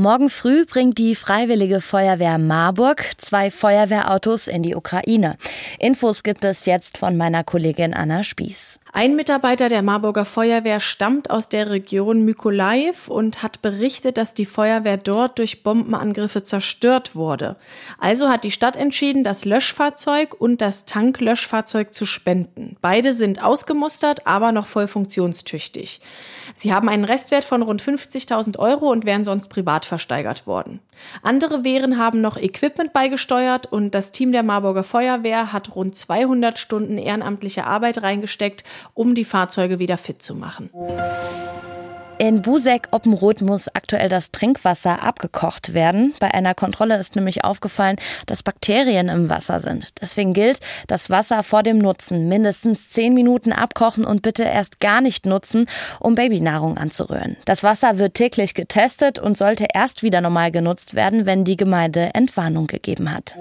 Morgen früh bringt die Freiwillige Feuerwehr Marburg zwei Feuerwehrautos in die Ukraine. Infos gibt es jetzt von meiner Kollegin Anna Spieß. Ein Mitarbeiter der Marburger Feuerwehr stammt aus der Region Mykolaiv und hat berichtet, dass die Feuerwehr dort durch Bombenangriffe zerstört wurde. Also hat die Stadt entschieden, das Löschfahrzeug und das Tanklöschfahrzeug zu spenden. Beide sind ausgemustert, aber noch voll funktionstüchtig. Sie haben einen Restwert von rund 50.000 Euro und wären sonst privat versteigert worden. Andere Wehren haben noch Equipment beigesteuert und das Team der Marburger Feuerwehr hat rund 200 Stunden ehrenamtliche Arbeit reingesteckt, um die Fahrzeuge wieder fit zu machen. In Busek-Oppenroth muss aktuell das Trinkwasser abgekocht werden. Bei einer Kontrolle ist nämlich aufgefallen, dass Bakterien im Wasser sind. Deswegen gilt, das Wasser vor dem Nutzen mindestens zehn Minuten abkochen und bitte erst gar nicht nutzen, um Babynahrung anzurühren. Das Wasser wird täglich getestet und sollte erst wieder normal genutzt werden, wenn die Gemeinde Entwarnung gegeben hat.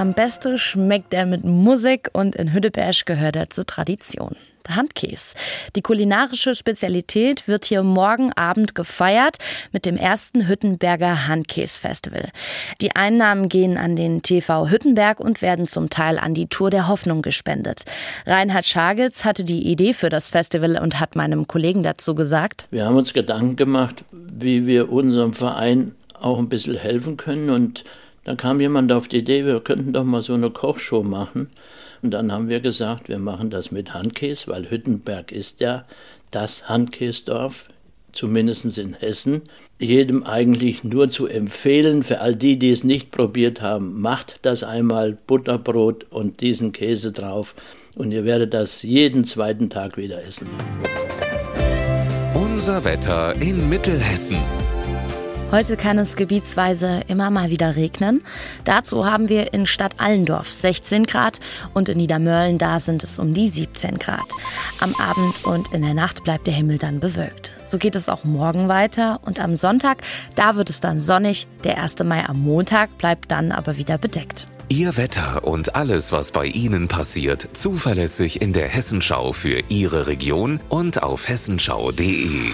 Am besten schmeckt er mit Musik und in Hüddeberg gehört er zur Tradition. Handkäse. Die kulinarische Spezialität wird hier morgen Abend gefeiert mit dem ersten Hüttenberger Handkäse-Festival. Die Einnahmen gehen an den TV Hüttenberg und werden zum Teil an die Tour der Hoffnung gespendet. Reinhard Schagitz hatte die Idee für das Festival und hat meinem Kollegen dazu gesagt. Wir haben uns Gedanken gemacht, wie wir unserem Verein auch ein bisschen helfen können und dann kam jemand auf die Idee, wir könnten doch mal so eine Kochshow machen. Und dann haben wir gesagt, wir machen das mit Handkäse, weil Hüttenberg ist ja das Handkäsdorf, zumindest in Hessen. Jedem eigentlich nur zu empfehlen, für all die, die es nicht probiert haben, macht das einmal Butterbrot und diesen Käse drauf und ihr werdet das jeden zweiten Tag wieder essen. Unser Wetter in Mittelhessen. Heute kann es gebietsweise immer mal wieder regnen. Dazu haben wir in Stadt Allendorf 16 Grad und in Niedermörlen da sind es um die 17 Grad. Am Abend und in der Nacht bleibt der Himmel dann bewölkt. So geht es auch morgen weiter und am Sonntag, da wird es dann sonnig. Der 1. Mai am Montag bleibt dann aber wieder bedeckt. Ihr Wetter und alles, was bei Ihnen passiert, zuverlässig in der Hessenschau für Ihre Region und auf hessenschau.de.